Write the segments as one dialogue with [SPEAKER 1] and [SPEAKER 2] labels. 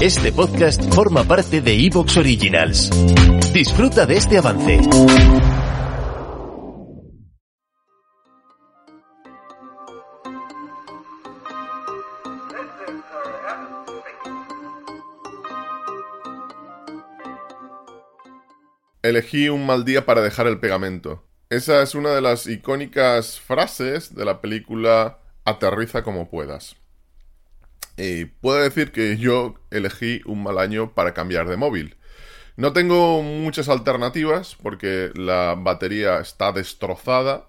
[SPEAKER 1] este podcast forma parte de Evox Originals. Disfruta de este avance.
[SPEAKER 2] Elegí un mal día para dejar el pegamento. Esa es una de las icónicas frases de la película Aterriza como puedas. Puedo decir que yo elegí un mal año para cambiar de móvil. No tengo muchas alternativas porque la batería está destrozada.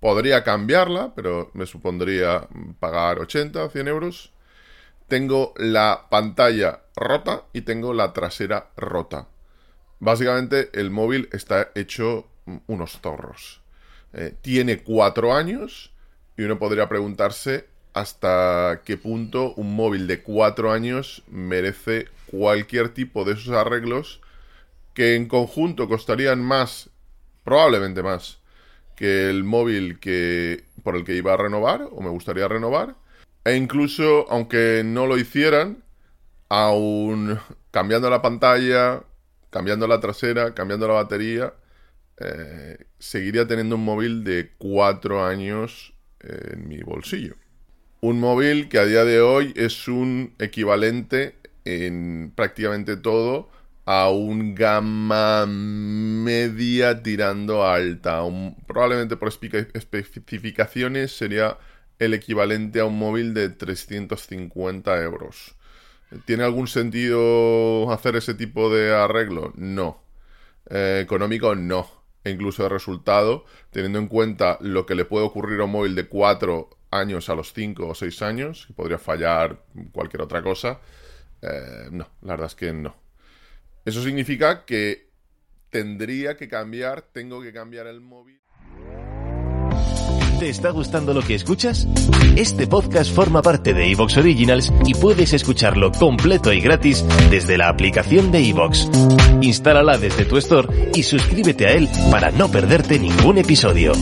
[SPEAKER 2] Podría cambiarla, pero me supondría pagar 80 100 euros. Tengo la pantalla rota y tengo la trasera rota. Básicamente el móvil está hecho unos zorros. Eh, tiene cuatro años y uno podría preguntarse hasta qué punto un móvil de cuatro años merece cualquier tipo de esos arreglos que en conjunto costarían más, probablemente más, que el móvil que por el que iba a renovar o me gustaría renovar. E incluso, aunque no lo hicieran, aún cambiando la pantalla, cambiando la trasera, cambiando la batería, eh, seguiría teniendo un móvil de cuatro años en mi bolsillo. Un móvil que a día de hoy es un equivalente en prácticamente todo a un gama media tirando alta. probablemente por especificaciones sería el equivalente a un móvil de 350 euros. ¿Tiene algún sentido hacer ese tipo de arreglo? No. Eh, económico, no. E incluso de resultado, teniendo en cuenta lo que le puede ocurrir a un móvil de 4 años a los 5 o 6 años, que podría fallar cualquier otra cosa. Eh, no, la verdad es que no. Eso significa que tendría que cambiar, tengo que cambiar el móvil.
[SPEAKER 1] ¿Te está gustando lo que escuchas? Este podcast forma parte de Evox Originals y puedes escucharlo completo y gratis desde la aplicación de Evox. Instálala desde tu store y suscríbete a él para no perderte ningún episodio.